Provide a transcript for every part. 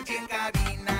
H en cabina.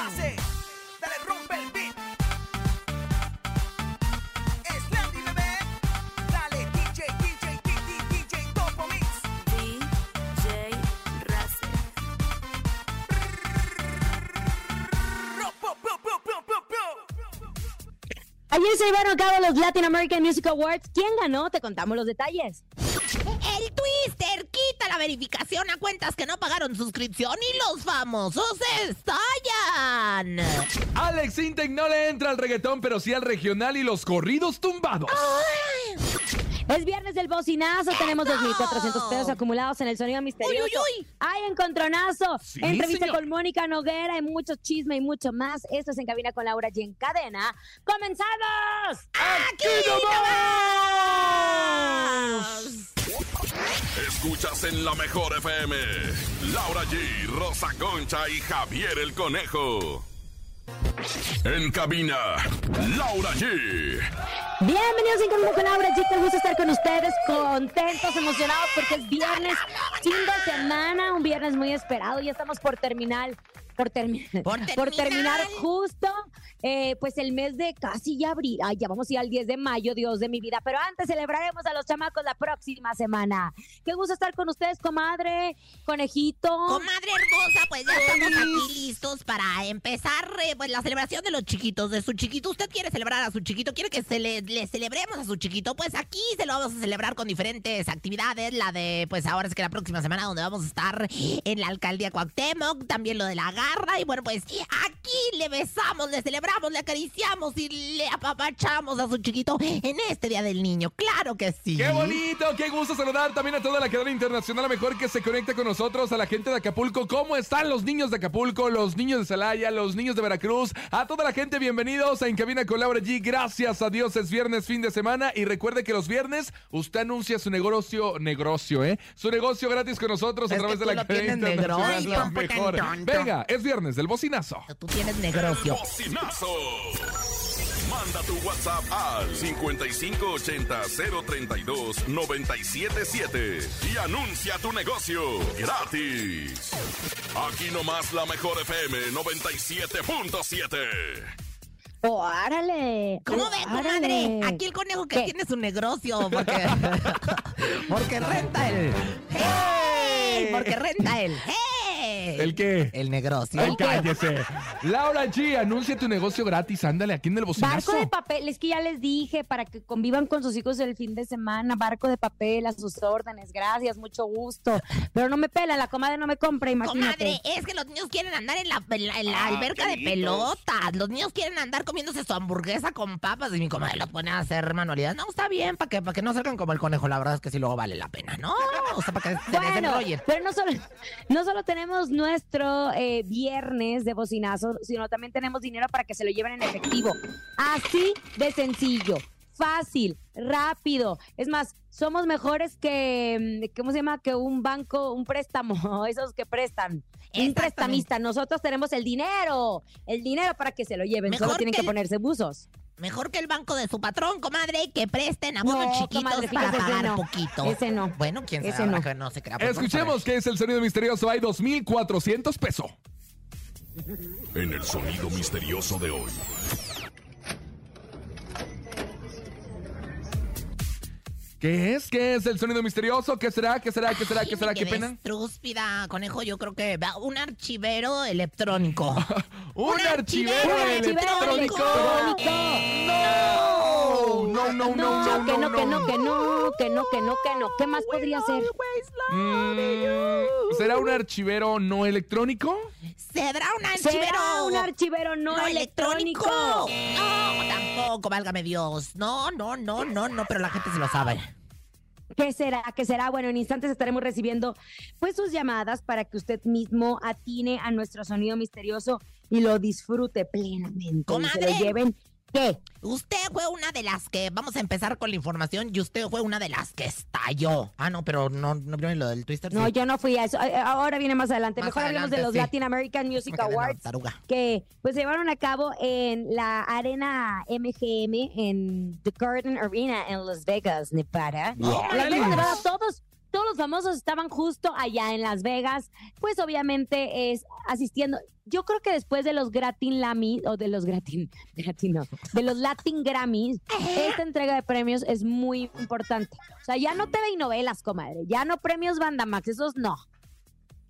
DJ Race, dale rompe el beat. Es Landy bebé, dale DJ, DJ, DJ, DJ, Topo Mix. DJ po. Ayer se llevaron a cabo los Latin American Music Awards. ¿Quién ganó? Te contamos los detalles. Verificación a cuentas que no pagaron suscripción y los famosos estallan. Alex Intec no le entra al reggaetón, pero sí al regional y los corridos tumbados. Es viernes del bocinazo. Tenemos 2.400 pesos acumulados en el sonido misterioso. Uy, uy, uy. Hay encontronazo. Sí, Entrevista señor. con Mónica Noguera. Hay mucho chisme y mucho más. Esto es En Cabina con Laura y en Cadena. ¡Comenzamos! ¡Aquí nomás! Escuchas en la mejor FM. Laura G, Rosa Concha y Javier el Conejo. En cabina, Laura G. Bienvenidos en Cabina con Laura y Qué gusto estar con ustedes. Contentos, emocionados porque es viernes, fin de semana. Un viernes muy esperado. Ya estamos por terminar. Por, termi- Por por terminar justo eh, pues el mes de casi ya abril. Ay, ya vamos a ir al 10 de mayo, Dios de mi vida. Pero antes celebraremos a los chamacos la próxima semana. Qué gusto estar con ustedes, comadre, conejito. Comadre hermosa, pues ya estamos aquí listos para empezar eh, pues la celebración de los chiquitos, de su chiquito. ¿Usted quiere celebrar a su chiquito? ¿Quiere que se le, le celebremos a su chiquito? Pues aquí se lo vamos a celebrar con diferentes actividades. La de, pues ahora es que la próxima semana donde vamos a estar en la alcaldía Cuauhtémoc, también lo de la garra. Y bueno, pues aquí le besamos, le celebramos, le acariciamos y le apapachamos a su chiquito en este Día del Niño. Claro que sí. ¡Qué bonito! ¡Qué gusto saludar también a toda la cadena internacional! A mejor que se conecte con nosotros, a la gente de Acapulco. ¿Cómo están los niños de Acapulco, los niños de Celaya, los niños de Veracruz? A toda la gente, bienvenidos a En Cabina con Laura G. Gracias a Dios, es viernes, fin de semana. Y recuerde que los viernes usted anuncia su negocio, negocio, ¿eh? Su negocio gratis con nosotros a Es través que de la lo cadena internacional. mejor. Venga, es viernes del bocinazo. Tú tienes negrocio. Bocinazo. Manda tu WhatsApp al 5580-032-977 y anuncia tu negocio gratis. Aquí nomás la mejor FM 97.7. ¡Órale! ¿Cómo ve, comadre? ¡Órale! Aquí el conejo que ¿Qué? tiene su negocio, porque, porque renta el... ¡Hey! Porque renta el... ¡Hey! ¿El qué? El negocio. Ay, cállese. Laura G, anuncia tu negocio gratis. Ándale, aquí en el bocinazo. Barco de papel, es que ya les dije, para que convivan con sus hijos el fin de semana, barco de papel a sus órdenes, gracias, mucho gusto. Pero no me pela, la comadre no me compra, imagínate. Comadre, es que los niños quieren andar en la, en la- en la Ah, alberca de pelotas. Los niños quieren andar comiéndose su hamburguesa con papas y mi comadre los pone a hacer manualidades. No, está bien, para que, para que no salgan como el conejo. La verdad es que sí luego vale la pena, ¿no? O sea, para que se Bueno, desenrollen. pero no solo, no solo tenemos nuestro eh, viernes de bocinazo, sino también tenemos dinero para que se lo lleven en efectivo. Así de sencillo. fácil, rápido. Es más, somos mejores que, mm, ¿cómo se llama? Que un banco, un préstamo, esos que prestan. Un prestamista. Nosotros tenemos el dinero, el dinero para que se lo lleven. Mejor Solo tienen que que ponerse buzos. Mejor que el banco de su patrón, comadre, que presten a unos No, chiquitos comadre, para pagar no. poquito. Ese no. Bueno, quién sabe, Ese no. que no se crea. pues, Escuchemos qué es el sonido misterioso. Hay 2,400 pesos. En el sonido misterioso de hoy. ¿Qué es? ¿Qué es el sonido misterioso? ¿Qué será? ¿Qué será? ¿Qué será? ¿Qué será? mi ¿Qué pena? Trúspida, conejo, yo creo que va- un archivero electrónico. ¡Un Un archivero archivero electrónico! electrónico. ¡No! No, no, no, no, que no, no, que no, que no, que no, que no, que no. ¿Qué más podría ser? Mm, ¿Será un archivero no electrónico? ¿Será un archivero? ¿Será un archivero no, no electrónico? No, tampoco, válgame Dios. No, no, no, no, no, pero la gente se lo sabe. ¿Qué será? ¿Qué será? Bueno, en instantes estaremos recibiendo pues sus llamadas para que usted mismo atine a nuestro sonido misterioso y lo disfrute plenamente. Y se Comadre. lo lleven. ¿Qué? Usted fue una de las que, vamos a empezar con la información, y usted fue una de las que estalló. Ah, no, pero no, no vio ni lo del Twister. No, sí. yo no fui a eso. Ahora viene más adelante. Más Mejor hablemos de adelante, los sí. Latin American Music Awards que pues se llevaron a cabo en la arena MGM en The Garden Arena en Las Vegas, Nevada. Las Vegas, Nevada, todos, todos los famosos estaban justo allá en Las Vegas, pues obviamente es asistiendo. Yo creo que después de los Gratin Lamy, o de los Gratin, Gratin no, de los Latin Grammys, esta entrega de premios es muy importante. O sea, ya no TV y novelas, comadre, ya no premios Bandamax, esos no.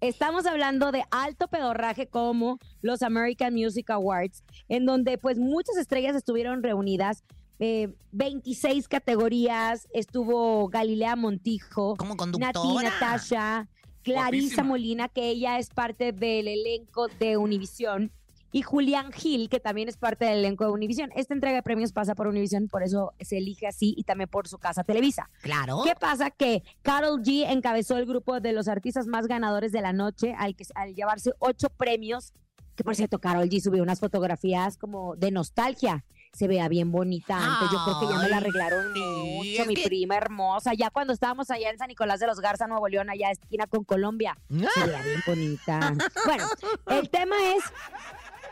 Estamos hablando de alto pedorraje como los American Music Awards, en donde pues muchas estrellas estuvieron reunidas, eh, 26 categorías, estuvo Galilea Montijo, Como Nati. Natasha, Clarisa Guapísima. Molina, que ella es parte del elenco de Univisión, y Julián Gil, que también es parte del elenco de Univisión. Esta entrega de premios pasa por Univisión, por eso se elige así, y también por su casa Televisa. Claro. ¿Qué pasa? Que Carol G encabezó el grupo de los artistas más ganadores de la noche al, que, al llevarse ocho premios. Que por cierto, Carol G subió unas fotografías como de nostalgia. Se vea bien bonita antes. Yo creo que ya me la arreglaron sí, mucho, mi que- prima hermosa. Ya cuando estábamos allá en San Nicolás de los Garza, Nuevo León, allá esquina con Colombia. Se veía bien bonita. Bueno, el tema es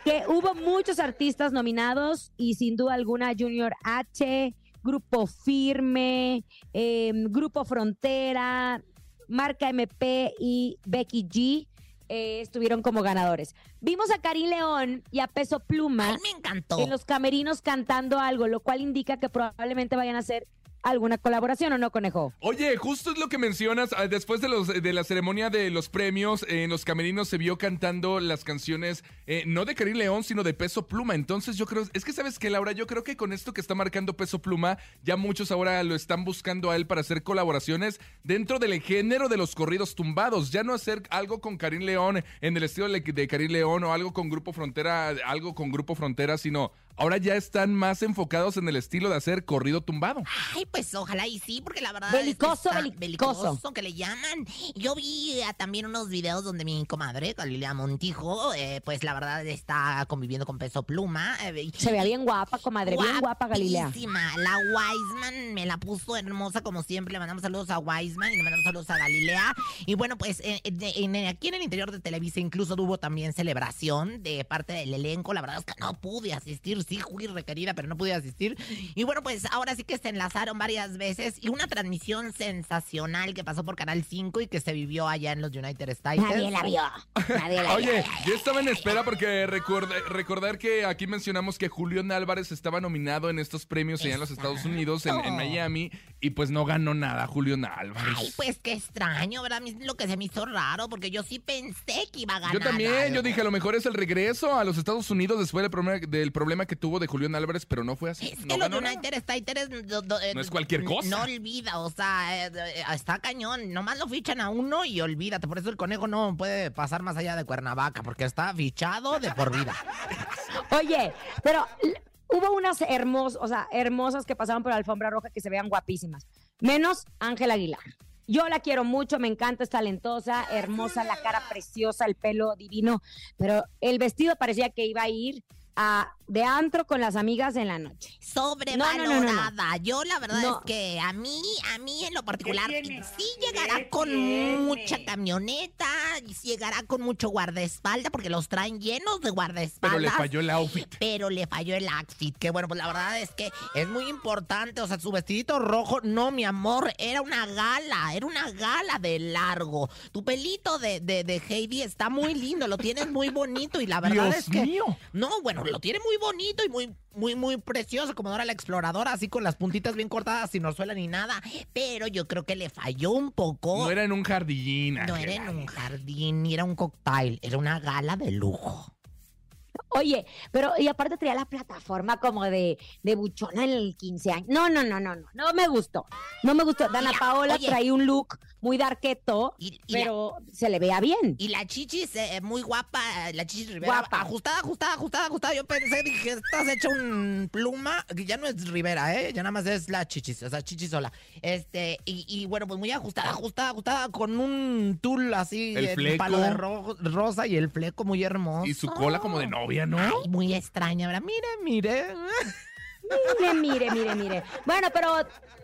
que hubo muchos artistas nominados y sin duda alguna Junior H, Grupo Firme, eh, Grupo Frontera, Marca MP y Becky G eh, estuvieron como ganadores. Vimos a Karim León y a Peso Pluma Ay, me encantó. en los camerinos cantando algo, lo cual indica que probablemente vayan a hacer alguna colaboración o no, conejo. Oye, justo es lo que mencionas. ah, Después de, los, de la ceremonia de los premios, eh, en los camerinos se vio cantando las canciones, eh, no de Karim León, sino de Peso Pluma. Entonces yo creo, es que sabes que Laura, yo creo que con esto que está marcando Peso Pluma, ya muchos ahora lo están buscando a él para hacer colaboraciones dentro del género de los corridos tumbados. Ya no hacer algo con Karim León en el estilo de, de Karim León o algo con Grupo Frontera, algo con Grupo Frontera, sino ahora ya están más enfocados en el estilo de hacer corrido tumbado. Ay, pues ojalá y sí, porque la verdad. Belicoso, es que belicoso. belicoso, que le llaman. Yo vi ah, también unos videos donde mi comadre, Galilea Montijo, eh, pues la verdad está conviviendo con peso pluma. eh, y- Se veía bien guapa, comadre, bien guapa Galilea. Guapísima. La Wiseman me la puso hermosa como siempre. Le mandamos saludos a Wiseman y le mandamos saludos a Galilea. Y bueno, pues eh, en- en- aquí en el interior de Televisa incluso hubo también celebración de parte del elenco. La verdad es que no pude asistir. Sí, fui requerida, pero no pude asistir. Y bueno, pues ahora sí que se enlazaron varias veces y una transmisión sensacional que pasó por Canal 5 y que se vivió allá en los United States. Nadie la vio. Nadie la vio. Oye, yo estaba en espera porque recuerda- recordar que aquí mencionamos que Julián Álvarez estaba nominado en estos premios allá en los Estados Unidos, en, en Miami, y pues no ganó nada Julián Álvarez. Ay, pues qué extraño, ¿verdad? Lo que se me hizo raro, porque yo sí pensé que iba a ganar. Yo también, yo dije, a lo mejor es el regreso a los Estados Unidos después del problema, del problema que tuvo de Julián Álvarez, pero no fue así. Es que no nada. United do- do- eh, No es cualquier cosa. No olvida, o sea, eh, está cañón. Nomás lo fichan a uno y olvídate. Por eso el conejo no puede pasar más allá de Cuernavaca, porque está fichado de por vida. Oye, pero hubo unas hermosas, o sea, hermosas que pasaron por la alfombra roja que se vean guapísimas. Menos Ángela Aguilar. Yo la quiero mucho, me encanta, es talentosa, hermosa, la cara preciosa, el pelo divino, pero el vestido parecía que iba a ir a de antro con las amigas en la noche. Sobrevalorada. No, no, no, Yo la verdad No. es que a mí, a mí en lo particular, sí llegará ¿Qué con mucha camioneta, y sí llegará con mucho guardaespaldas, porque los traen llenos de guardaespaldas. Pero le falló el outfit. pero le falló el outfit. Que bueno, pues la verdad es que es muy importante. O sea, su vestidito rojo, no, mi amor, era una gala, era una gala de largo. Tu pelito de, de, de Heidi está muy lindo, lo tienes muy bonito y la verdad Dios es que. mío. No, bueno, lo tiene muy bonito y muy, muy, muy precioso, como Dora la exploradora, así con las puntitas bien cortadas, sin orzuela ni nada. Pero yo creo que le falló un poco. No era en un jardín. No era en un jardín, ni era un cocktail, era una gala de lujo. Oye, pero y aparte traía la plataforma como de, de buchona en el 15 años. No, no, no, no, no, no me gustó. No me gustó. Dana Mira, Paola oye. traía un look muy darqueto, Y- y la- pero se le veía bien. Y la chichis, eh, muy guapa, la chichis Rivera. Guapa. Ajustada, ajustada, ajustada, ajustada. Yo pensé, dije, estás hecha un pluma, que ya no es Rivera, ¿eh? Ya nada más es la chichis, o sea, chichis sola. Este, y, y bueno, pues muy ajustada, ajustada, ajustada, con un tul así, El fleco. palo de ro- rosa y el fleco muy hermoso. Y su cola como de novia, ¿no? Ay, muy extraña, ¿verdad? Mire, mire. Mire, mire, mire, mire. Bueno, pero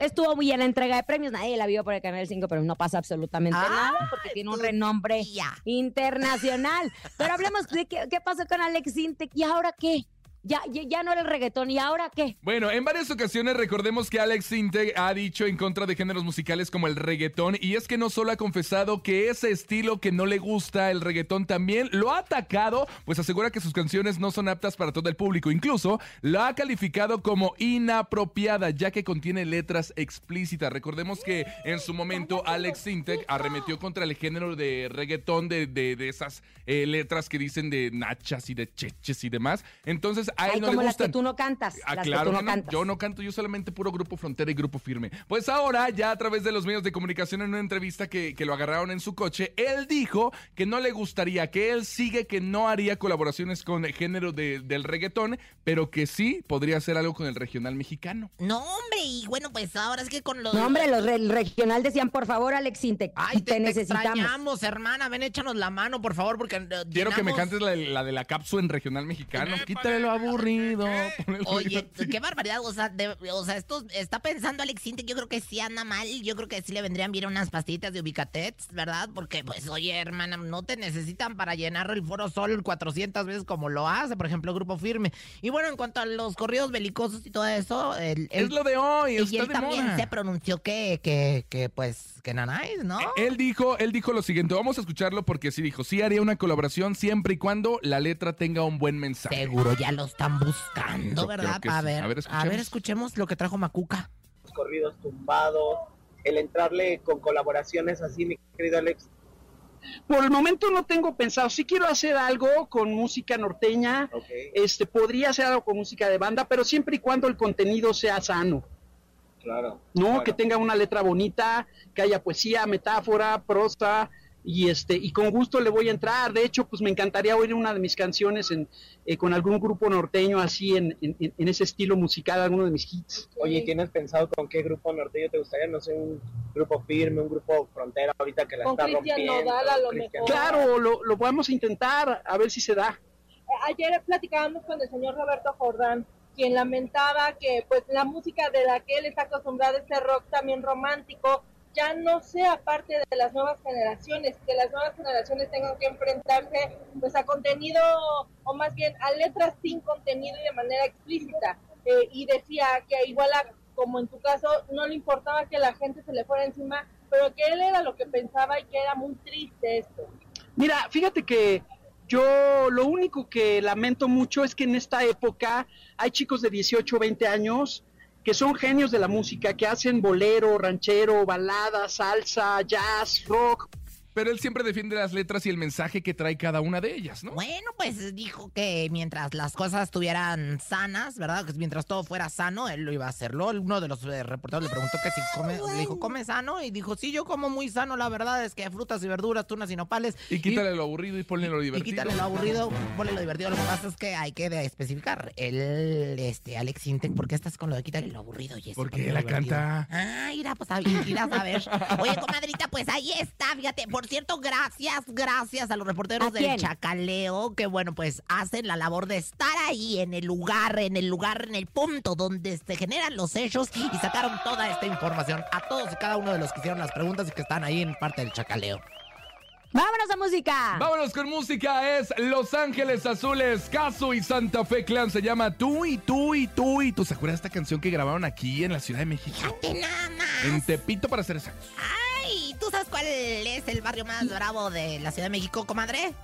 estuvo muy bien la entrega de premios. Nadie la vio por el Canal 5, pero no pasa absolutamente Ay, nada porque tiene un renombre tía. internacional. Pero hablemos de qué, qué pasó con Alex Intec y ahora qué. Ya, ya, ya no era el reggaetón, ¿y ahora qué? Bueno, en varias ocasiones recordemos que Alex Integ ha dicho en contra de géneros musicales como el reggaetón y es que no solo ha confesado que ese estilo que no le gusta el reggaetón también lo ha atacado, pues asegura que sus canciones no son aptas para todo el público. Incluso lo ha calificado como inapropiada ya que contiene letras explícitas. Recordemos que en su momento Alex Integ arremetió contra el género de reggaetón de, de- esas eh, letras que dicen de nachas y de cheches y demás. Entonces a él Ay, no como le las que tú no cantas. Ah, las claro que tú no no. cantas. Yo no canto, yo solamente puro grupo frontera y grupo firme. Pues ahora, ya a través de los medios de comunicación, en una entrevista que, que lo agarraron en su coche, él dijo que no le gustaría, que él sigue que no haría colaboraciones con el género de- del reggaetón, pero que sí podría hacer algo con el regional mexicano. No, hombre, y bueno, pues ahora es que con los... No, hombre, los del regional decían, por favor, Alex Intec, Ay, te, te, te necesitamos. extrañamos, hermana. Ven, échanos la mano, por favor, porque... Quiero que me cantes la, la de la cápsula en regional mexicano. Quítale lo aburrido. Oye, qué barbaridad, o sea, de- o sea, esto está pensando Alex Intec, yo creo que sí anda mal, yo creo que sí le vendrían bien unas pastillitas de Ubicatets, ¿verdad? Porque, pues, oye, hermana, no te necesitan para llenar el Foro Sol 400 veces como lo hace, por ejemplo, Grupo Firme. Y bueno, en cuanto a los corridos belicosos y todo eso, el, Es lo de hoy, y él de también moda. se pronunció que, que, que, pues, que nanáis, ¿no? Él dijo, él dijo lo siguiente, vamos a escucharlo porque sí dijo, sí haría una colaboración siempre y cuando la letra tenga un buen mensaje. Seguro ya lo están buscando, Yo ¿verdad? a, sí. ver, A ver, a ver, escuchemos. lo que trajo Macuca. corridos tumbados, el entrarle con colaboraciones así, mi querido Alex. Por el momento no tengo pensado. Sí quiero hacer algo con música norteña. Este podría hacer algo con música de banda, pero siempre y cuando el contenido sea sano, Claro. ¿no? claro. Que tenga una letra bonita, que haya poesía, metáfora, prosa y este y con gusto le voy a entrar. De hecho, pues me encantaría oír una de mis canciones en, eh, con algún grupo norteño así en, en- en ese estilo musical, alguno de mis hits. Oye, ¿y ¿tienes pensado con qué grupo norteño te gustaría? No sé, un grupo firme, un grupo frontera ahorita que la Con está Cristian rompiendo. Nodal, a lo Cristian mejor. Claro, lo, lo podemos intentar a ver si se da. Ayer platicábamos con el señor Roberto Jordán, quien lamentaba que pues la música de la que él está acostumbrado, este rock también romántico, ya no sea parte de las nuevas generaciones, que las nuevas generaciones tengan que enfrentarse pues a contenido, o más bien a letras sin contenido y de manera explícita. Eh, y decía que igual a- como en tu caso, no le importaba que la gente se le fuera encima, pero que él era lo que pensaba y que era muy triste esto. Mira, fíjate que yo lo único que lamento mucho es que en esta época hay chicos de 18, 20 años que son genios de la música, que hacen bolero, ranchero, balada, salsa, jazz, rock. Pero él siempre defiende las letras y el mensaje que trae cada una de ellas, ¿no? Bueno, pues dijo que mientras las cosas estuvieran sanas, ¿verdad? Que mientras todo fuera sano, él lo iba a hacerlo. Uno de los eh, reporteros le preguntó que si come, le dijo, ¿come sano? Y dijo, sí, yo como muy sano, la verdad es que frutas y verduras, tunas y nopales. Y quítale lo aburrido y ponle lo y divertido. quítale lo aburrido, ponle lo divertido. Lo que pasa es que hay que especificar. El, este, Alex Intec, ¿por qué estás con lo de quítale lo aburrido? Jessy? Porque Ponle lo la divertido. canta. Ah, irá, pues irás a ver. Oye, comadrita, pues ahí está, fíjate. Por por cierto, gracias, gracias a los reporteros ¿A del? Chacaleo que, bueno, pues hacen la labor de estar ahí en el lugar, en el lugar, en el punto donde se generan los hechos y sacaron toda esta información a todos y cada uno de los que hicieron las preguntas y que están ahí en parte del Chacaleo. Vámonos a música. Vámonos con música, es Los Ángeles Azules, Caso y Santa Fe Clan. Se llama Tú y Tú y Tú y Tú. ¿Se acuerdan de esta canción que grabaron aquí en la Ciudad de México? Fíjate nada más. En Tepito, para ser exactos. Ay, ¿tú sabes cuál es el barrio más bravo de la Ciudad de México, comadre?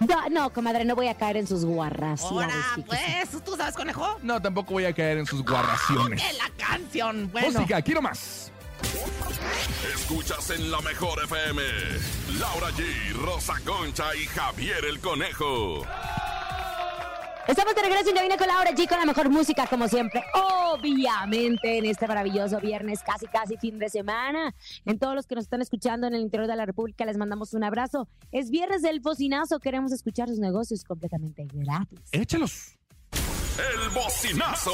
No, no, comadre, no voy a caer en sus guarras. Ahora, pues, ¿tú sabes, conejo? No, tampoco voy a caer en sus guarraciones. ¡Que la canción! Bueno, Música, quiero más. Escuchas en la mejor FM. Laura G, Rosa Concha y Javier el Conejo. Estamos de regreso en Cabina con Laura G con la mejor música, como siempre. Obviamente, en este maravilloso viernes, casi, casi fin de semana. En todos los que nos están escuchando en el interior de la República, les mandamos un abrazo. Es viernes del bocinazo, queremos escuchar sus negocios completamente gratis. Échalos. El bocinazo.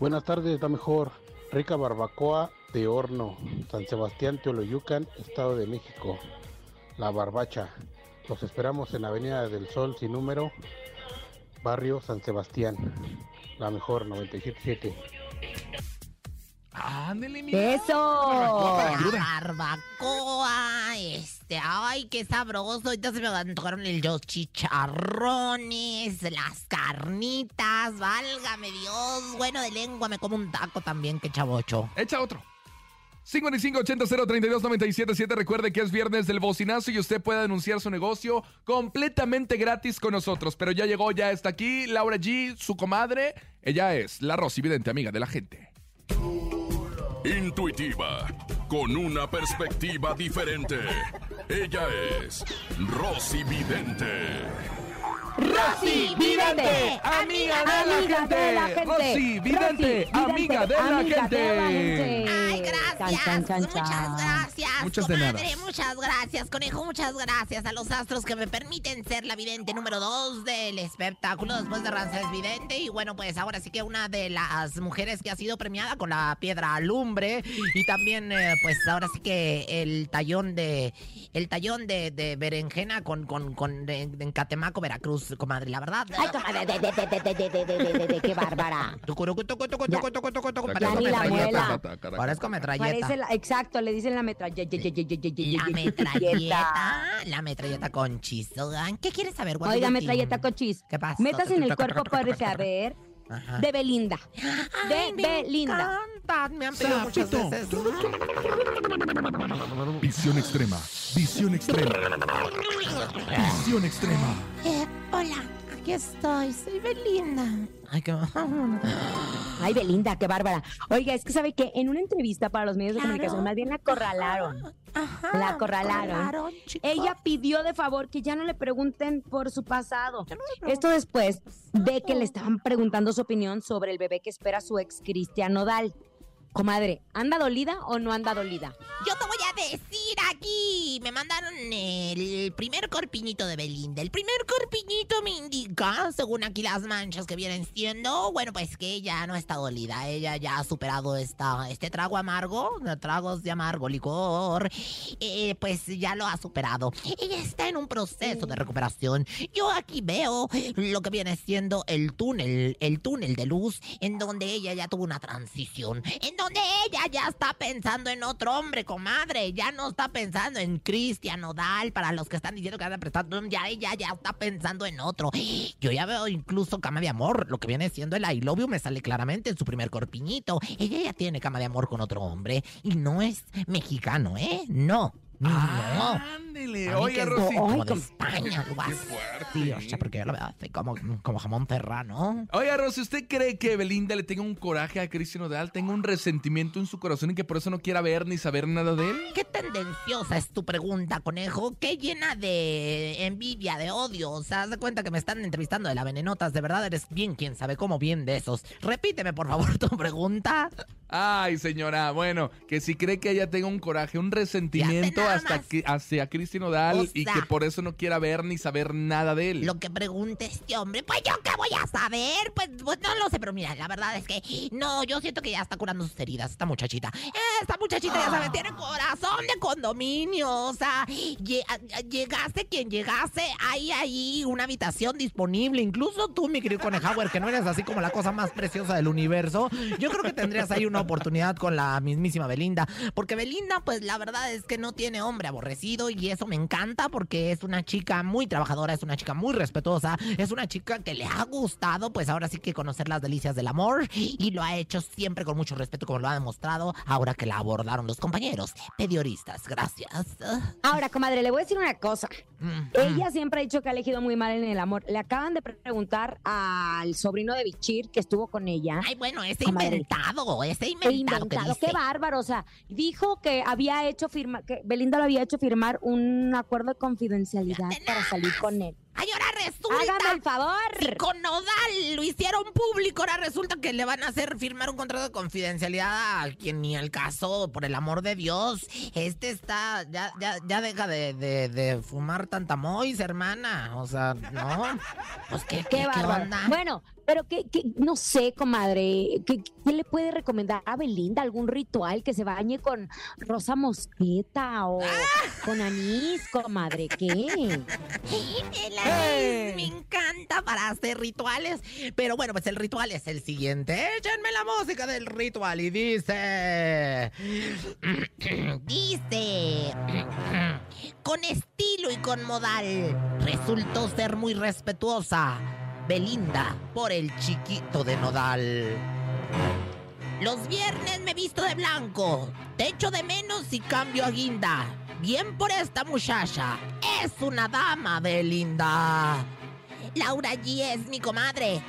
Buenas tardes, la mejor. Rica barbacoa de horno, San Sebastián, Teoloyucan, Estado de México. La barbacha. Los esperamos en Avenida del Sol sin número, barrio San Sebastián. La mejor, 977. Ándele, mira. ¡Eso! La barbacoa, este, ay, qué sabroso. Ahorita se me antojaron el- los chicharrones, las carnitas, válgame Dios. Bueno, de lengua me como un taco también, qué chavocho. Echa otro. 5580-032-977. Recuerde que es viernes del bocinazo y usted puede anunciar su negocio completamente gratis con nosotros. Pero ya llegó, ya está aquí Laura G, su comadre. Ella es la Rosy Vidente, amiga de la gente. Intuitiva, con una perspectiva diferente. Ella es Rosy Vidente. Rosy Vidente, amiga de la amiga gente. de la gente. Rosy Vidente, Rosy amiga de la amiga gente. de la gente. Ay, gracias. Chan, chan, chan, muchas gracias. Muchas de comadre, nada. Muchas gracias, conejo. Muchas gracias a los astros que me permiten ser la vidente número dos del espectáculo después de Ramsés Vidente. Y bueno, pues ahora sí que una de las mujeres que ha sido premiada con la piedra alumbre. Y también, eh, pues ahora sí que el tallón de. El tallón de, de berenjena con, con, con en, en Catemaco, Veracruz, comadre, la verdad. Ay, comadre, de, de, de, de, qué bárbara. ni la muela. Parezco metralleta. exacto, le dicen la metralleta. La metralleta, la metralleta con chis. ¿Qué quieres saber, guay? Oiga, metralleta con chis. ¿Qué pasa? Metas en el cuerpo, parece, a ver. Ajá. de Belinda. Ay, de me Belinda. Me han pedido muchas veces. Visión extrema. Visión extrema. Visión extrema. Hola, aquí estoy. Soy Belinda. Ay, qué... Ay, Belinda, qué bárbara. Oiga, es que sabe que en una entrevista para los medios de comunicación, más bien la acorralaron. Ajá, La acorralaron. Ella pidió de favor que ya no le pregunten por su pasado. No Esto después de que le estaban preguntando su opinión sobre el bebé que espera su ex Cristian Nodal. Comadre, ¿anda dolida o no anda dolida? Yo te voy a decir aquí. Me mandaron el primer corpiñito de Belinda. El primer corpiñito me indica, según aquí las manchas que vienen siendo, bueno, pues que ella no está dolida. Ella ya ha superado esta, este trago amargo, tragos de amargo licor. eh, pues ya lo ha superado. Ella está en un proceso de recuperación. Yo aquí veo lo que viene siendo el túnel, el túnel de luz, en donde ella ya tuvo una transición. En ella ya está pensando en otro hombre, comadre. Ya no está pensando en Cristian Nodal. Para los que están diciendo que anda prestando, ya ella ya está pensando en otro. Yo ya veo incluso cama de amor. Lo que viene siendo el I love you me sale claramente en su primer corpiñito. Ella ya tiene cama de amor con otro hombre. Y no es mexicano, ¿eh? No. No. Ándele, oiga, Rosy. como de España, algo así. Sí, o sea, porque yo lo veo así como, como jamón serrano. Oiga, Rosy, ¿usted cree que Belinda le tenga un coraje a Cristian Nodal, tenga un resentimiento en su corazón y que por eso no quiera ver ni saber nada de él? Qué tendenciosa es tu pregunta, conejo. Qué llena de envidia, de odio. O sea, haz de cuenta que me están entrevistando de la venenotas. De verdad eres bien quien sabe cómo bien de esos. Repíteme, por favor, tu pregunta. Ay, señora, bueno, que si cree que ella tenga un coraje, un resentimiento hasta que, hacia Cristian Odal O y que por eso no quiera ver ni saber nada de él. Lo que pregunte este hombre, pues yo qué voy a saber, pues, pues no lo sé, pero mira, la verdad es que no, yo siento que ya está curando sus heridas, esta muchachita. Esta muchachita, ya sabes, tiene corazón de condominio, o sea, llegaste quien llegase, hay ahí una habitación disponible, incluso tú, mi querido Conejauer, que no eres así como la cosa más preciosa del universo, yo creo que tendrías ahí una oportunidad con la mismísima Belinda, porque Belinda, pues la verdad es que no tiene hombre aborrecido y eso me encanta porque es una chica muy trabajadora, es una chica muy respetuosa, es una chica que le ha gustado, pues ahora sí que conocer las delicias del amor y lo ha hecho siempre con mucho respeto como lo ha demostrado ahora que la abordaron los compañeros pedioristas. Gracias. Ahora, comadre, le voy a decir una cosa. Mm, Ella siempre ha dicho que ha elegido muy mal en el amor. Le acaban de preguntar al sobrino de Bichir que estuvo con ella. Ay, bueno, ese Comadre. inventado, ese Inventado, inventado, dice. qué bárbaro. O sea, dijo que había hecho firmar, que Belinda lo había hecho firmar un acuerdo de confidencialidad para salir con él. Ay, ahora resulta. Hágame el Si favor. con Nodal lo hicieron público, ahora resulta que le van a hacer firmar un contrato de confidencialidad a quien ni al caso, por el amor de Dios. Este está, ya, ya, ya deja de, de, de fumar tanta mois, hermana. O sea, no. Pues qué, qué, Qué qué onda. Bueno, pero que, que- no sé, comadre, ¿qué, ¿qué le puede recomendar a Belinda? ¿Algún ritual que se bañe con rosa mosqueta o ¡Ah! con anís, comadre? ¿Qué? El me encanta para hacer rituales. Pero bueno, pues el ritual es el siguiente. Échenme la música del ritual y dice. dice. Con estilo y con modal. Resultó ser muy respetuosa. Belinda por el chiquito de Nodal. Los viernes me visto de blanco. Te echo de menos y cambio a guinda. Bien por esta muchacha. Es una dama de linda. Laura G es mi comadre.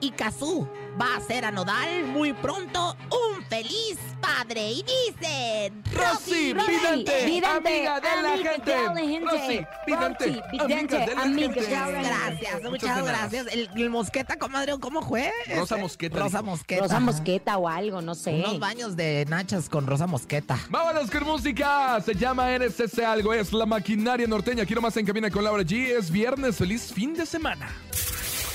Y Kazú va a ser a Nodal muy pronto un feliz padre. Y dice... Rosy, vidente, vidente, amiga de la amiga gente. de la gente. Rosy, vidente, Rosy, vidente, amiga de la gente. Gracias, Muchas gracias. El, el mosqueta, comadre, ¿cómo fue? Rosa Este, Mosqueta, Rosa dijo. Mosqueta. Rosa mosqueta o algo, no sé. Unos baños de nachas con Rosa Mosqueta. Vámonos con música. Se llama ese algo. Es la maquinaria norteña. Quiero más en cabina con Laura G. Es viernes. Feliz fin de semana.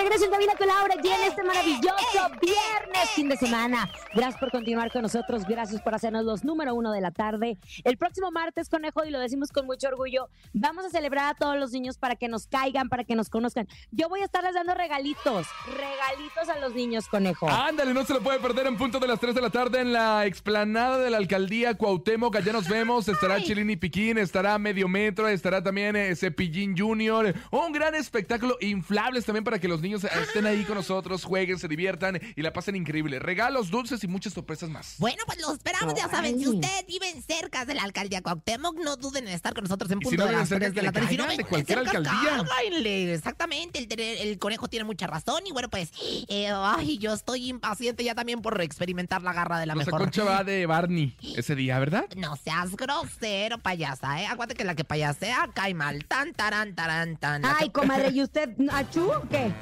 regreso en cabina con Laura y en este maravilloso viernes, fin de semana. Gracias por continuar con nosotros, gracias por hacernos los número uno de la tarde. El próximo martes, conejo, y lo decimos con mucho orgullo, vamos a celebrar a todos los niños para que nos caigan, para que nos conozcan. Yo voy a estarles dando regalitos, regalitos a los niños, conejo. Ándale, no se lo puede perder en punto de las 3 de la tarde en la explanada de la alcaldía Cuauhtémoc. Allá nos vemos. Estará Chilini Piquín, estará Medio Metro, estará también eh, Cepillín Junior. Un gran espectáculo, inflables también para que los niños estén ahí con nosotros, jueguen, se diviertan y la pasen increíble. Regalos, dulces y muchas sorpresas más. Bueno, pues los esperamos, ya saben. Si ustedes viven cerca de la alcaldía Cuauhtémoc, no duden en estar con nosotros en Y si punto no de viven las cerca, 3 de la tarde. Si no de cualquier cerca, alcaldía. Exactamente, el, conejo tiene mucha razón. Y bueno, pues, eh, ay, yo estoy impaciente ya también por experimentar la garra de la Rosa mejor. Concha va de Barney ese día, ¿verdad? No seas grosero, payasa, ¿eh? Acuérdate que la que payasea cae mal. Tan, tarán, tarán, tan. Ay, comadre, ¿y usted, achú o qué?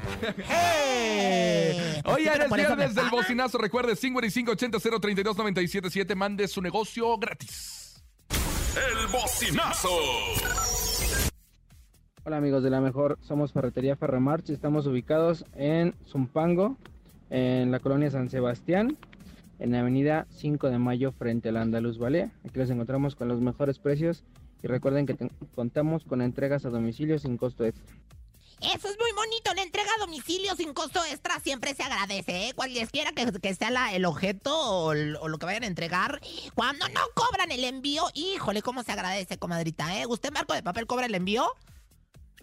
¡Eh! Hoy ¿Sí, pero es viernes del bocinazo. Recuerde 5580 Mande su negocio gratis. El bocinazo. Hola amigos de la mejor, somos Ferretería Ferromarch, estamos ubicados en Zumpango, en la colonia San Sebastián, en la avenida 5 de Mayo frente a la Andaluz Balea. Aquí los encontramos con los mejores precios y recuerden que contamos con entregas a domicilio sin costo extra. Eso es muy bonito, la entrega a domicilio sin costo extra siempre se agradece, ¿eh? Cualquiera que, sea el objeto o, o lo que vayan a entregar, cuando no cobran el envío, híjole, cómo se agradece, comadrita, ¿eh? ¿Usted, Marco de Papel, cobra el envío?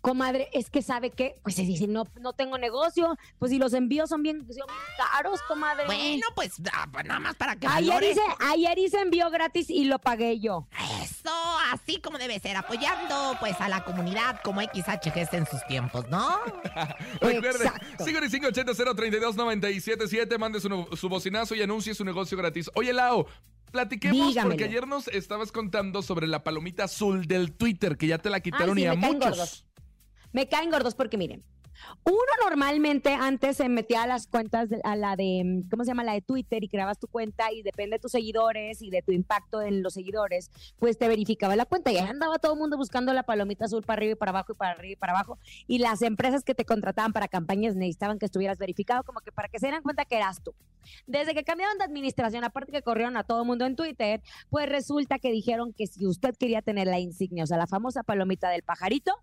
Comadre, es que sabe que, pues si si no, no tengo negocio, pues si los envíos son bien, son bien caros, comadre. Bueno, pues, ah, pues nada más para que Ayer valore. hice, ayer hice envío gratis y lo pagué yo. Eso, así como debe ser, apoyando pues a la comunidad como XHGS en sus tiempos, ¿no? Recuerde, 5580-032-977, mande su, su bocinazo y anuncie su negocio gratis. Oye, Lau, platiquemos Dígamelo. porque ayer nos estabas contando sobre la palomita azul del Twitter, que ya te la quitaron sí, y a muchos. gordos. Me caen gordos porque miren, uno normalmente antes se metía a las cuentas, de- a la de, ¿cómo se llama? La de Twitter y creabas tu cuenta y depende de tus seguidores y de tu impacto en los seguidores, pues te verificaba la cuenta y ahí andaba todo el mundo buscando la palomita azul para arriba y para abajo y para arriba y para abajo y las empresas que te contrataban para campañas necesitaban que estuvieras verificado como que para que se dieran cuenta que eras tú. Desde que cambiaron de administración, aparte que corrieron a todo el mundo en Twitter, pues resulta que dijeron que si usted quería tener la insignia, o sea, la famosa palomita del pajarito,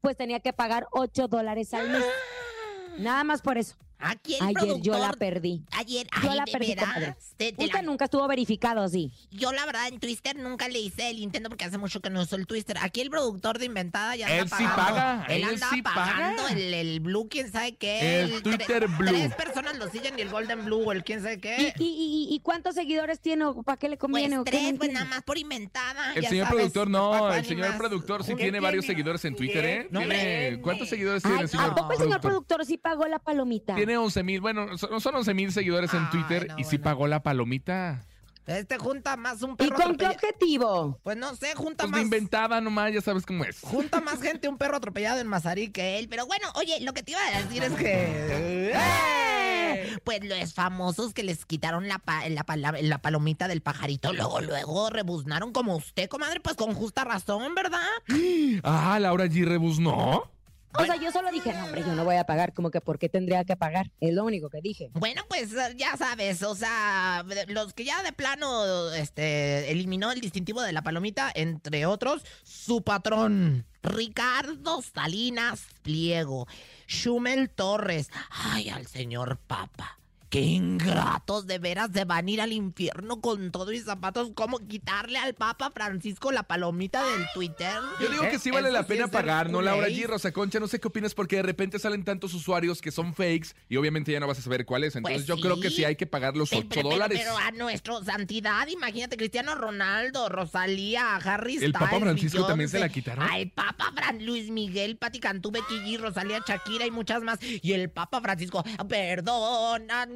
pues tenía que pagar 8 dólares al mes. Nada más por eso. Aquí el Ayer yo la productor- perdí. Ayer, Yo ay, la perdí, Usted la- nunca estuvo verificado, sí. Yo la verdad en Twitter nunca le hice el intento porque hace mucho que no uso el Twitter. Aquí el productor de Inventada ya anda Él sí pagando. paga, Él él anda sí pagando paga. el, el Blue, quién sabe qué. El Twitter tre- Blue. Tres personas lo siguen y el Golden Blue o el quién sabe ¿Y, qué. y, y- y cuántos seguidores tiene o para qué le Pues conviene? o qué? No tres, pues nada más por Inventada. El ya señor sabes, productor no, el señor productor sí ¿Qué tiene varios seguidores en Twitter, ¿eh? ¿Cuántos seguidores tiene el señor ¿A poco el señor productor? productor sí pagó la palomita? Tiene 11 mil, bueno, son, son 11 mil seguidores en Ay, Twitter no, y sí bueno. pagó la palomita. Este junta más un ¿Y perro con qué objetivo? Pues no sé, junta Pues más. inventada nomás, ya sabes cómo es. Junta más gente un perro atropellado en Mazarí que él. Pero bueno, oye, lo que te iba a decir es que. ¡Eh! Pues los famosos que les quitaron la, pa- la, la palomita del pajarito, luego, luego rebuznaron como usted, comadre, pues con justa razón, ¿verdad? Ah, Laura G. Rebus, O sea, yo solo dije, no, hombre, yo no voy a pagar. Como que, ¿por qué tendría que pagar? Es lo único que dije. Bueno, pues ya sabes, o sea, los que ya de plano este, eliminó el distintivo de la palomita, entre otros, su patrón, Ricardo Salinas Pliego, Schumel Torres, ay, al señor Papa. Qué ingratos, de veras, de van a ir al infierno con todo y zapatos. ¿Cómo quitarle al Papa Francisco la palomita del Twitter? Yo digo que sí vale la pena pagar, ¿no, Laura. G. Rosa Concha? No sé qué opinas porque de repente salen tantos usuarios que son fakes y obviamente ya no vas a saber cuáles. Entonces Pues yo creo que sí. hay que pagar los Pero, 8 pero- dólares. pero a nuestro santidad, imagínate, Cristiano Ronaldo, Rosalía, Harry ¿El Papa Styles, Francisco también se la quitaron? Al Papa Fran, Luis Miguel, Pati Cantú, Becky G, Rosalía, Shakira y muchas más. Y el Papa Francisco,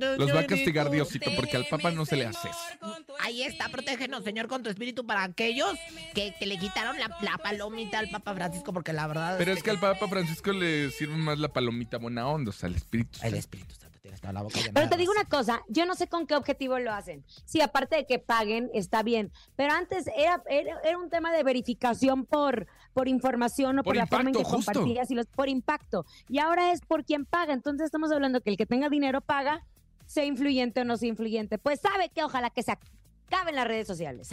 Los va a castigar Diosito porque al Papa no se le hace eso. Ahí está, protégenos, Señor, con tu espíritu para aquellos que, que le quitaron la, la palomita al Papa Francisco, porque la verdad Pero es que al Papa Francisco le sirve más la palomita buena onda, o sea, el espíritu. El Espíritu Santo tiene hasta la boca Pero te digo una cosa, yo no sé con qué objetivo lo hacen. Sí, aparte de que paguen, está bien. Pero antes era, era, era un tema de verificación por, por información o por, Por la forma en que justo. compartías y los, por impacto. Y ahora es por quien paga. Entonces estamos hablando que el que tenga dinero paga, sea influyente o no sea influyente. Pues sabe que ojalá que se acaben las redes sociales.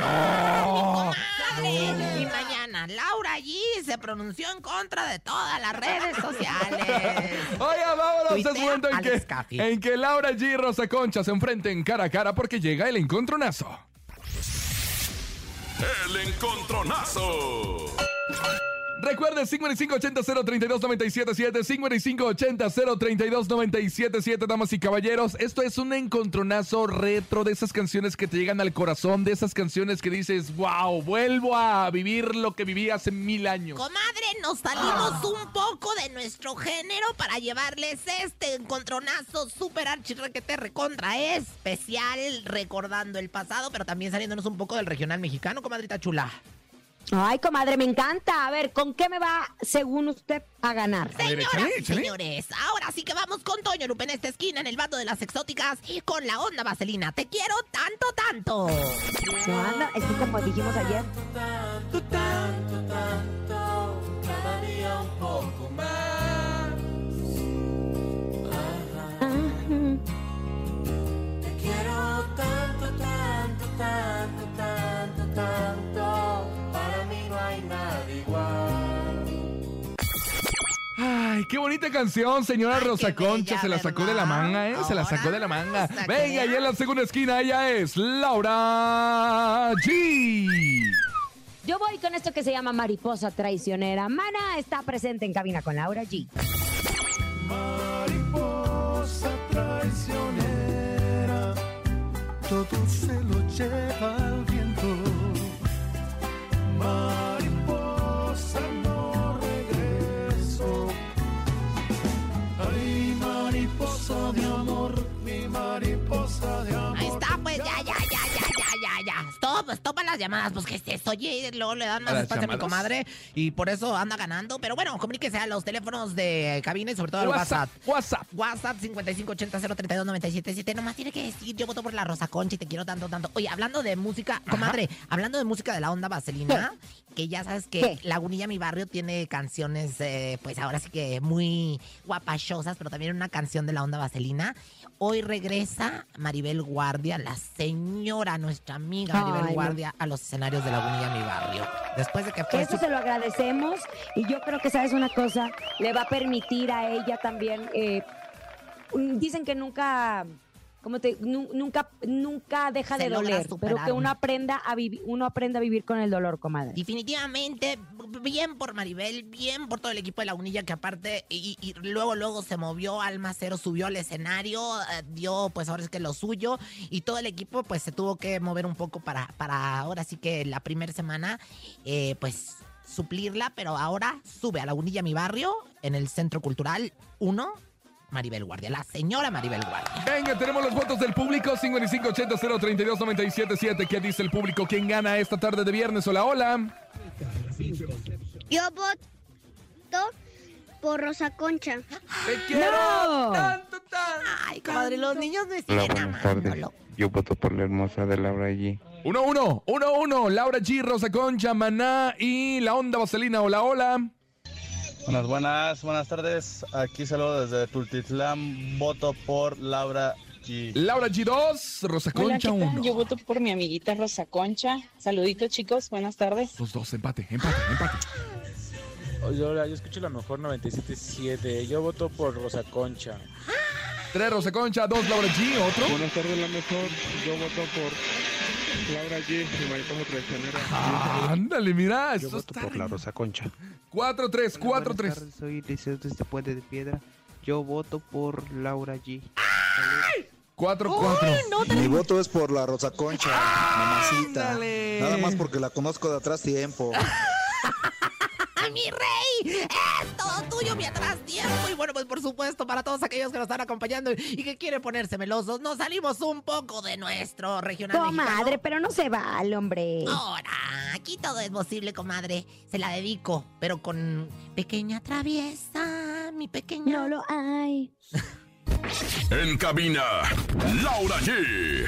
Comadre. Y mañana Laura G se pronunció en contra de todas las redes sociales. Oiga, vámonos, es momento en que, Caffi. en que Laura G y Rosa Concha se enfrenten cara a cara porque llega el encontronazo. El encontronazo. Recuerden 5580-032-977, 5580-032-977, damas y caballeros. Esto es un encontronazo retro de esas canciones que te llegan al corazón, de esas canciones que dices, wow, vuelvo a vivir lo que viví hace mil años. Comadre, nos salimos un poco de nuestro género para llevarles este encontronazo super archirrequete recontra especial, recordando el pasado, pero también saliéndonos un poco del regional mexicano, comadrita chula. Ay, comadre, me encanta. A ver, ¿con qué me va, según usted, a ganar? A ver, Señoras échale, y échale. señores, ahora sí que vamos con Toño Lupe en esta esquina, en el bando de las exóticas, y con la onda vaselina. Te quiero tanto, tanto. No anda, es que como dijimos ayer. Quiero tanto, tanto, tanto, tanto, tanto. Ay, qué bonita canción, señora Ay, Rosa Concha. bella, Se la sacó de la manga, ¿eh? Se la sacó de la manga. Venga, y en la segunda esquina ella es Laura G. Yo voy con esto que se llama Mariposa Traicionera. Mana está presente en cabina con Laura G. Mariposa traicionera, todo se lo lleva el viento. Ahí está, pues ya, ya, ya, ya, ya, ya, ya. Stop, stop a las llamadas, pues que es esto? Oye, luego le dan más espacio a mi comadre y por eso anda ganando. Pero bueno, comuníquese a los teléfonos de cabina y sobre todo al WhatsApp. WhatsApp. WhatsApp 5580032977. Nomás tiene que decir, yo voto por la Rosa Concha y te quiero tanto, tanto. Oye, hablando de música, comadre, hablando de música de la onda vaselina, que ya sabes que ¿Qué? Lagunilla Mi Barrio tiene canciones, eh, pues ahora sí que muy guapachosas, pero también una canción de la onda vaselina. Hoy regresa Maribel Guardia, la señora, nuestra amiga Maribel Ay. Guardia, a los escenarios de Lagunilla, mi barrio. Después de que fue Eso su se lo agradecemos y yo creo que, ¿sabes una cosa? Le va a permitir a ella también. eh, un- dicen que nunca. Como te, nu- nunca, nunca deja Se de doler, pero que uno aprenda a vivir, uno aprenda a vivir con el dolor, comadre. Definitivamente, bien por Maribel, bien por todo el equipo de Lagunilla que aparte, y, y luego, luego se movió, Alma Cero subió al escenario, eh, dio pues ahora es que lo suyo, y todo el equipo pues se tuvo que mover un poco para, para ahora sí que la primera semana, eh, pues suplirla, pero ahora sube a Lagunilla, mi barrio, en el Centro Cultural 1, Maribel Guardia, la señora Maribel Guardia. Venga, tenemos los votos del público 5580-032-977. ¿Qué dice el público? ¿Quién gana esta tarde de viernes? Hola, hola. Yo voto por Rosa Concha. Te quiero ¡No! tanto, tanto. Ay, comadre, los niños me Hola, siguen buenas tardes. Yo voto por la hermosa de Laura G. 1-1, 1-1. Laura G, Rosa Concha, Maná y la onda vaselina. Hola, hola. Buenas, buenas, buenas tardes. Aquí saludo desde Tultitlán. Voto por Laura G. Laura G, 2. Rosa Concha, ¿qué tal? 1. Yo voto por mi amiguita Rosa Concha. Saluditos, chicos. Buenas tardes. Los dos, empate, empate, empate. Oye, hola, yo escucho la mejor 97.7. Yo voto por Rosa Concha. 3, Rosa Concha, 2, Laura G, otro. Buenas tardes, la mejor. Yo voto por Laura G. Mi marido como traicionera. Ándale, mira, Yo eso voto está por la Rosa Concha. 4-3, 4-3. Buenas tardes, soy Liceo desde Puente de Piedra. Yo voto por Laura G. 4-4. Mi voto es por la Rosa Concha, mamacita. Ándale. Nada más porque la conozco de atrás tiempo. ¡Ay, mi rey! ¡Es todo tuyo mientras tiempo! Y bueno, pues por supuesto, para todos aquellos que nos están acompañando y que quieren ponerse melosos, nos salimos un poco de nuestro regional Comadre, mexicano. pero no se vale, hombre. Ahora, aquí todo es posible, comadre. Se la dedico, pero con pequeña traviesa, mi pequeña... No lo hay. En cabina, Laura G.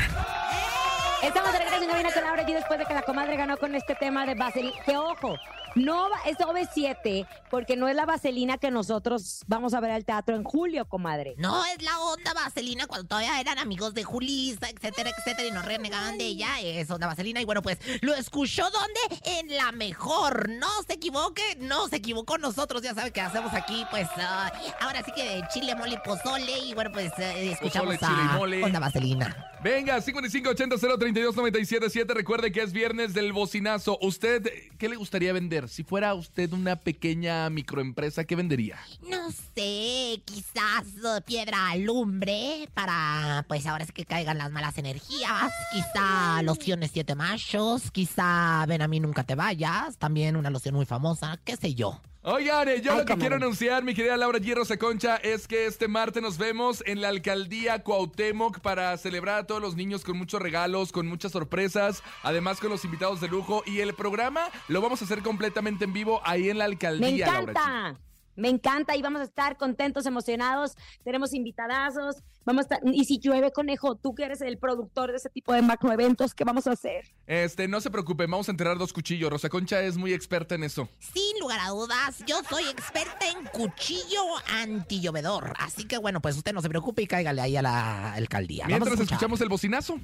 Estamos de regreso en cabina con Laura G después de que la comadre ganó con este tema de vaselina. Que ojo, no es OV7 porque no es la vaselina que nosotros vamos a ver al teatro en julio, comadre. No, es la onda vaselina cuando todavía eran amigos de Julisa, etcétera, etcétera, y nos renegaban de ella. Es onda vaselina. Y bueno, pues lo escuchó ¿dónde? En la mejor. No se equivoque, no se equivocó nosotros. Ya sabe que hacemos aquí, pues, ah, ahora sí que de chile, mole y pozole. Y bueno, pues eh, escuchamos Pozole, chile y a mole. onda vaselina. Venga, 5580-032-977. Recuerde que es viernes del bocinazo. ¿Usted qué le gustaría vender? Si fuera usted una pequeña microempresa, ¿qué vendería? No sé, quizás eh, piedra alumbre para, pues ahora sí que caigan las malas energías. Quizá lociones siete machos. Quizá ven a mí nunca te vayas. También una loción muy famosa, qué sé yo. Oigan, eh, yo Ay, lo que quiero anunciar, mi querida Laura. Rosa Concha, es que este martes nos vemos en la alcaldía Cuauhtémoc para celebrar a todos los niños con muchos regalos, con muchas sorpresas, además con los invitados de lujo. Y el programa lo vamos a hacer completamente en vivo ahí en la Me alcaldía, Laura G. encanta. Me encanta y vamos a estar contentos, emocionados. Tenemos invitadazos. Vamos a estar, y si llueve, conejo, tú que eres el productor de ese tipo de macroeventos, ¿qué vamos a hacer? Este, no se preocupen, vamos a enterrar dos cuchillos. Rosa Concha es muy experta en eso. Sin lugar a dudas, yo soy experta en cuchillo antillovedor. Así que bueno, pues usted no se preocupe y cáigale ahí a la alcaldía. Vamos a Mientras escuchamos el bocinazo.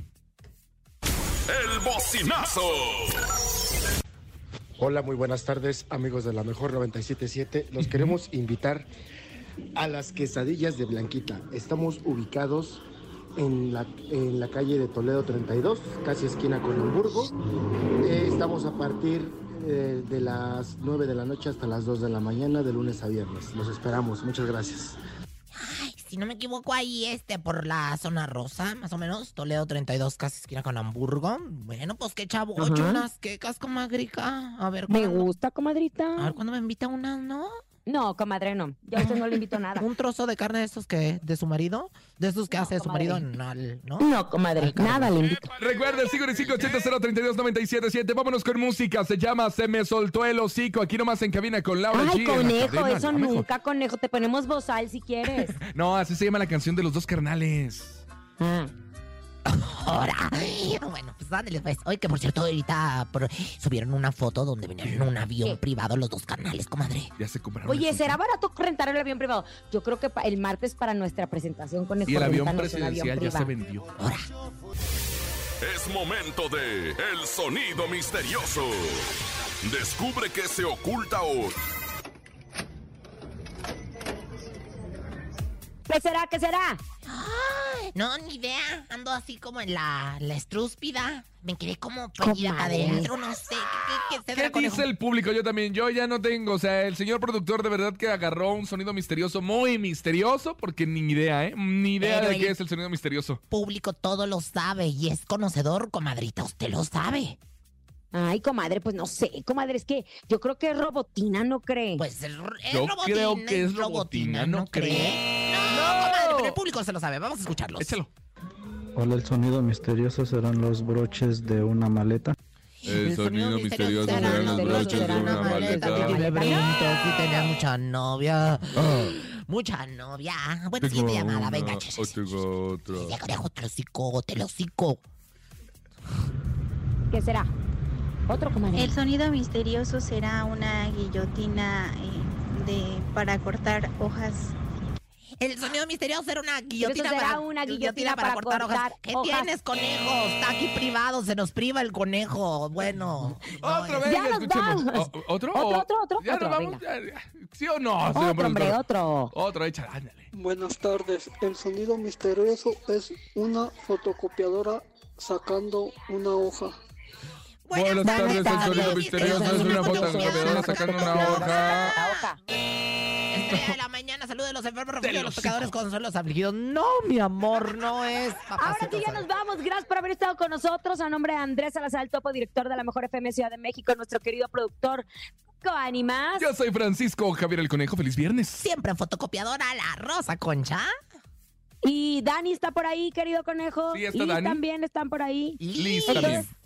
El bocinazo. Hola, muy buenas tardes, amigos de la Mejor 977. Los queremos invitar a las quesadillas de Blanquita. Estamos ubicados en la, calle de Toledo 32, casi esquina con Hamburgo. Eh, estamos a partir eh, de las 9 de la noche hasta las 2 de la mañana, de lunes a viernes. Los esperamos. Muchas gracias. Si no me equivoco, ahí este, por la zona rosa, más o menos. Toledo 32, casi esquina con Hamburgo. Bueno, pues qué chavo. Unas quecas con magrica. A ver, Me ¿cuándo? gusta, comadrita. A ver, ¿cuándo me invita unas, no? No, comadre, no. Yo a usted no le invito a nada. ¿Un trozo de carne de esos que, de su marido? ¿De esos que hace su comadre. marido? No, ¿no? No, comadre, nada le invito. Recuerda, el 5580 Vámonos con música. Se llama Se me soltó el hocico. Aquí nomás en cabina con Laura G. Ay, la conejo, eso Mejor. nunca, conejo. Te ponemos bozal si quieres. No, así se llama la canción de los dos carnales. Ahora. Bueno, pues ándale, pues. Oye, que por cierto, ahorita por- subieron una foto donde venían en un avión privado los dos canales, comadre. Ya se compraron. Oye, ¿será barato rentar el avión privado? Yo creo que pa- el martes para nuestra presentación con Y el avión presidencial ya se vendió. Es momento de El Sonido Misterioso. Descubre qué se oculta hoy. ¿Qué será? ¿Qué será? No, ni idea. Ando así como en la, la estrúspida. Me quedé como Comadre. adentro, no sé. ¿Qué, qué, qué, dice el público? Yo también, yo ya no tengo. O sea, el señor productor de verdad que agarró un sonido misterioso, muy misterioso, porque ni idea, ¿eh? Ni idea Pero de qué es el sonido misterioso. público todo lo sabe y es conocedor, comadrita. Usted lo sabe. Ay, comadre, pues no sé, comadre, es que yo creo que es robotina, ¿no cree? Pues es Yo creo que es robotina, ¿no cree? No, comadre, pero el público se lo sabe. Vamos a escucharlos. Échalo. Hola, el sonido misterioso serán los broches de una maleta. El sonido misterioso será serán los broches de una maleta. Vive Brento, sí tenía mucha novia. Mucha novia. Bueno, siguiente llamada, venga. ch- ch- ch- tengo otra. Conejo, te lo hocico, te lo hocico. ¿Qué será? Otro comadre. El sonido misterioso será una guillotina eh, de para cortar hojas. El sonido misterioso era una guillotina, será para, una guillotina para cortar, hojas. cortar ¿Qué hojas. tienes, conejo? Está aquí privado, se nos priva el conejo. Bueno. Otro, no, venga, Ya nos escuchemos. vamos. O- ¿Otro? Otro, otro, otro, Ya otro, nos vamos. venga. ya, ya. ¿Sí o no? Otro, señor hombre, productor? otro. Otro, échale, ándale. Buenas tardes. El sonido misterioso es una fotocopiadora sacando una hoja. Buenas tardes, el sonido misterioso es una fotocopiadora sacando una hoja. Estrella de la mañana, saludos de los enfermos, refugio de los pecadores, consuelo de los afligidos. No, mi amor, no es. Ahora sí ya nos vamos. Gracias por haber estado con nosotros. A nombre de Andrés Salazar, el topo director de la Mejor FM Ciudad de México, nuestro querido productor Coanimas. Yo soy Francisco Javier el Conejo. Feliz viernes. Siempre en fotocopiadora, la Rosa Concha. Y Dani está por ahí, querido conejo. Sí, está y Dani. también están por ahí. Liz Entonces, también.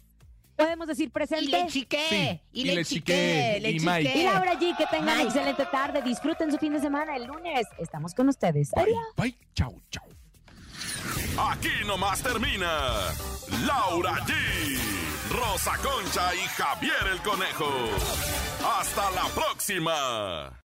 Podemos decir presente. Y le chiqué. Sí, Y, y le le chiqué. Le y chiqué. Y Laura G, que tengan Mike. excelente tarde. Disfruten su fin de semana. El lunes estamos con ustedes. Adiós. Bye, chau, chau. Aquí nomás termina Laura G, Rosa Concha y Javier el Conejo. Hasta la próxima.